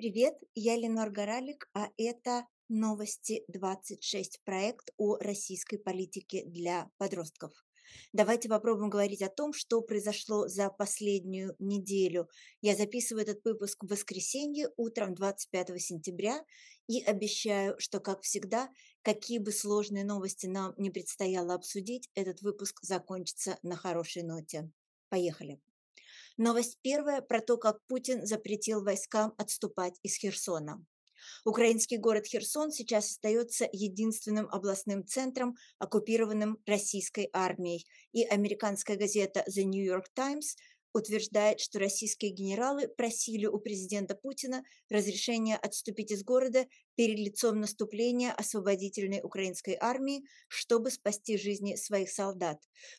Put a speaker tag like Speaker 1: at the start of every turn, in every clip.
Speaker 1: Привет, я Ленор Горалик, а это новости 26, проект о российской политике для подростков. Давайте попробуем говорить о том, что произошло за последнюю неделю. Я записываю этот выпуск в воскресенье утром 25 сентября и обещаю, что, как всегда, какие бы сложные новости нам не предстояло обсудить, этот выпуск закончится на хорошей ноте. Поехали. Новость первая про то, как Путин запретил войскам отступать из Херсона. Украинский город Херсон сейчас остается единственным областным центром, оккупированным российской армией, и американская газета The New York Times утверждает, что российские генералы просили у президента Путина разрешения отступить из города перед лицом наступления освободительной украинской армии, чтобы спасти жизни своих солдат.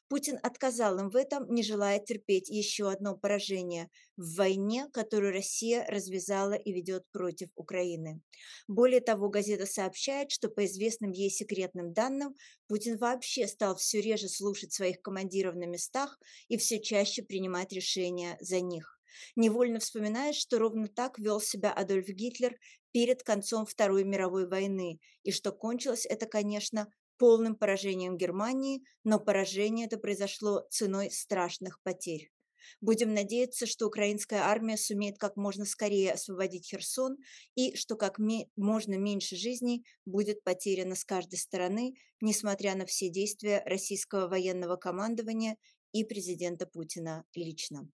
Speaker 1: Путин отказал им в этом, не желая терпеть еще одно поражение в войне, которую Россия развязала и ведет против Украины. Более того, газета сообщает, что по известным ей секретным данным Путин вообще стал все реже слушать своих командиров на местах и все чаще принимать решения за них. Невольно вспоминаешь, что ровно так вел себя Адольф Гитлер перед концом Второй мировой войны, и что кончилось это, конечно, полным поражением Германии, но поражение это произошло ценой страшных потерь. Будем надеяться, что украинская армия сумеет как можно скорее освободить Херсон и что как можно меньше жизней будет потеряно с каждой стороны, несмотря на все действия российского военного командования и президента Путина лично.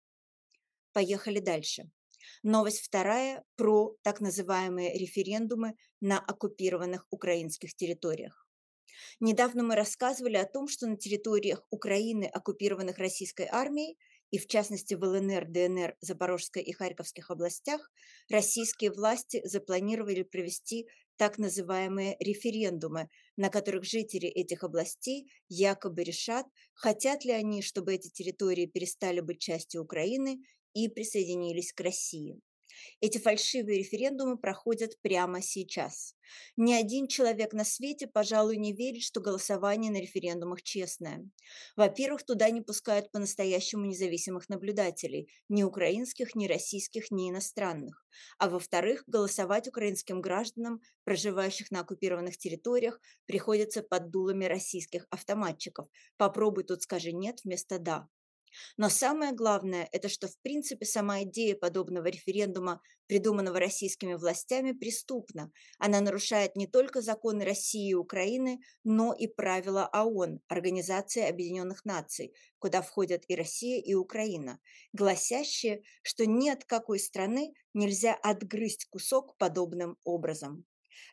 Speaker 1: Поехали дальше. Новость вторая про так называемые референдумы на оккупированных украинских территориях. Недавно мы рассказывали о том, что на территориях Украины, оккупированных российской армией, и в частности в ЛНР, ДНР, Запорожской и Харьковских областях, российские власти запланировали провести так называемые референдумы, на которых жители этих областей якобы решат, хотят ли они, чтобы эти территории перестали быть частью Украины и присоединились к России. Эти фальшивые референдумы проходят прямо сейчас. Ни один человек на свете, пожалуй, не верит, что голосование на референдумах честное. Во-первых, туда не пускают по-настоящему независимых наблюдателей, ни украинских, ни российских, ни иностранных. А во-вторых, голосовать украинским гражданам, проживающих на оккупированных территориях, приходится под дулами российских автоматчиков. Попробуй тут скажи «нет» вместо «да». Но самое главное – это что, в принципе, сама идея подобного референдума, придуманного российскими властями, преступна. Она нарушает не только законы России и Украины, но и правила ООН, Организации Объединенных Наций, куда входят и Россия, и Украина, гласящие, что ни от какой страны нельзя отгрызть кусок подобным образом.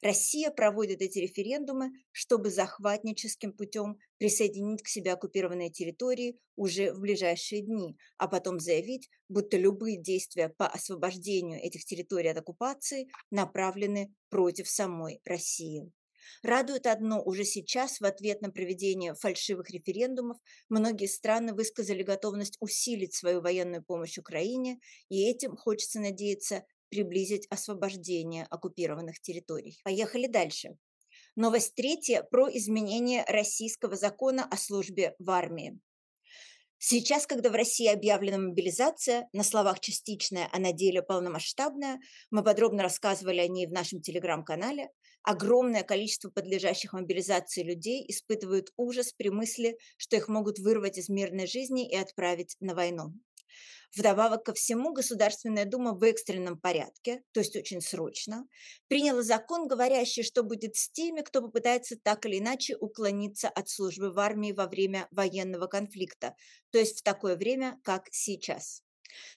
Speaker 1: Россия проводит эти референдумы, чтобы захватническим путем присоединить к себе оккупированные территории уже в ближайшие дни, а потом заявить, будто любые действия по освобождению этих территорий от оккупации направлены против самой России. Радует одно, уже сейчас в ответ на проведение фальшивых референдумов многие страны высказали готовность усилить свою военную помощь Украине, и этим, хочется надеяться, приблизить освобождение оккупированных территорий. Поехали дальше. Новость третья про изменение российского закона о службе в армии. Сейчас, когда в России объявлена мобилизация, на словах частичная, а на деле полномасштабная, мы подробно рассказывали о ней в нашем телеграм-канале, огромное количество подлежащих мобилизации людей испытывают ужас при мысли, что их могут вырвать из мирной жизни и отправить на войну. Вдобавок ко всему, Государственная Дума в экстренном порядке, то есть очень срочно, приняла закон, говорящий, что будет с теми, кто попытается так или иначе уклониться от службы в армии во время военного конфликта, то есть в такое время, как сейчас.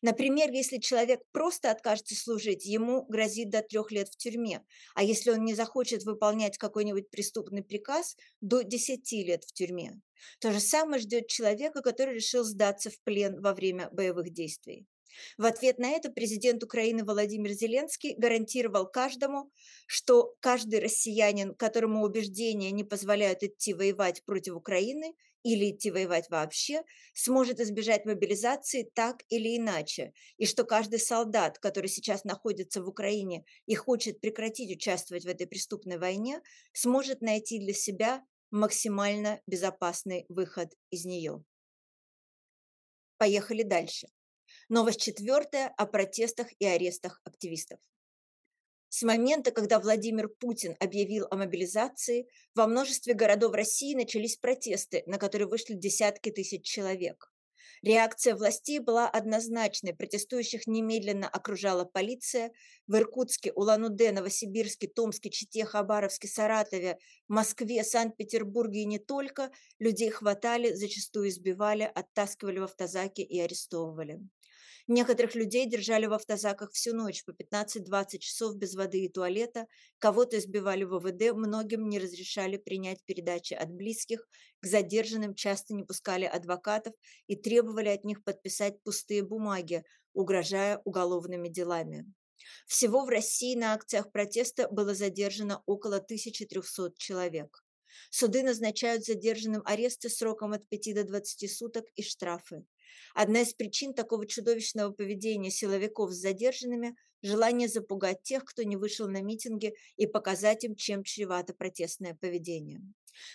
Speaker 1: Например, если человек просто откажется служить, ему грозит до трех лет в тюрьме, а если он не захочет выполнять какой-нибудь преступный приказ, до десяти лет в тюрьме. То же самое ждет человека, который решил сдаться в плен во время боевых действий. В ответ на это президент Украины Владимир Зеленский гарантировал каждому, что каждый россиянин, которому убеждения не позволяют идти воевать против Украины или идти воевать вообще, сможет избежать мобилизации так или иначе, и что каждый солдат, который сейчас находится в Украине и хочет прекратить участвовать в этой преступной войне, сможет найти для себя максимально безопасный выход из нее. Поехали дальше. Новость четвертая о протестах и арестах активистов. С момента, когда Владимир Путин объявил о мобилизации, во множестве городов России начались протесты, на которые вышли десятки тысяч человек. Реакция властей была однозначной, протестующих немедленно окружала полиция. В Иркутске, Улан-Удэ, Новосибирске, Томске, Чите, Хабаровске, Саратове, Москве, Санкт-Петербурге и не только людей хватали, зачастую избивали, оттаскивали в автозаки и арестовывали. Некоторых людей держали в автозаках всю ночь по 15-20 часов без воды и туалета, кого-то избивали в ВВД, многим не разрешали принять передачи от близких, к задержанным часто не пускали адвокатов и требовали от них подписать пустые бумаги, угрожая уголовными делами. Всего в России на акциях протеста было задержано около 1300 человек. Суды назначают задержанным аресты сроком от 5 до 20 суток и штрафы. Одна из причин такого чудовищного поведения силовиков с задержанными – желание запугать тех, кто не вышел на митинги, и показать им, чем чревато протестное поведение.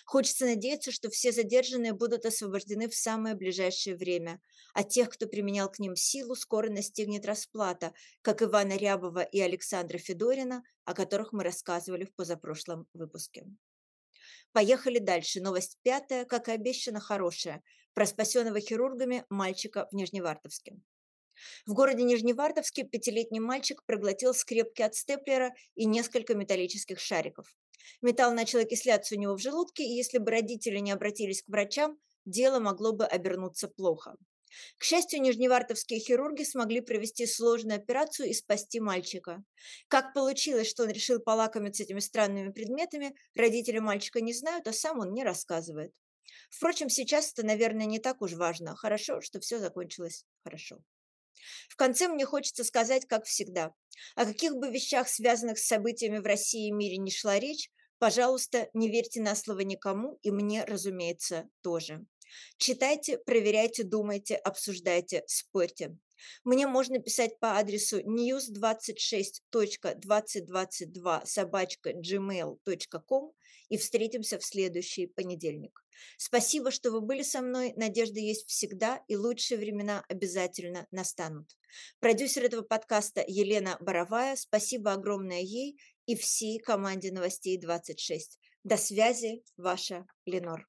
Speaker 1: Хочется надеяться, что все задержанные будут освобождены в самое ближайшее время, а тех, кто применял к ним силу, скоро настигнет расплата, как Ивана Рябова и Александра Федорина, о которых мы рассказывали в позапрошлом выпуске. Поехали дальше. Новость пятая, как и обещано, хорошая. Про спасенного хирургами мальчика в Нижневартовске. В городе Нижневартовске пятилетний мальчик проглотил скрепки от степлера и несколько металлических шариков. Металл начал окисляться у него в желудке, и если бы родители не обратились к врачам, дело могло бы обернуться плохо. К счастью, нижневартовские хирурги смогли провести сложную операцию и спасти мальчика. Как получилось, что он решил полакомиться этими странными предметами, родители мальчика не знают, а сам он не рассказывает. Впрочем, сейчас это, наверное, не так уж важно. Хорошо, что все закончилось хорошо. В конце мне хочется сказать, как всегда, о каких бы вещах, связанных с событиями в России и мире, не шла речь, пожалуйста, не верьте на слово никому, и мне, разумеется, тоже. Читайте, проверяйте, думайте, обсуждайте, спорьте. Мне можно писать по адресу news26.2022 собачка gmail.com и встретимся в следующий понедельник. Спасибо, что вы были со мной. Надежда есть всегда, и лучшие времена обязательно настанут. Продюсер этого подкаста Елена Боровая. Спасибо огромное ей и всей команде новостей 26. До связи, ваша Ленор.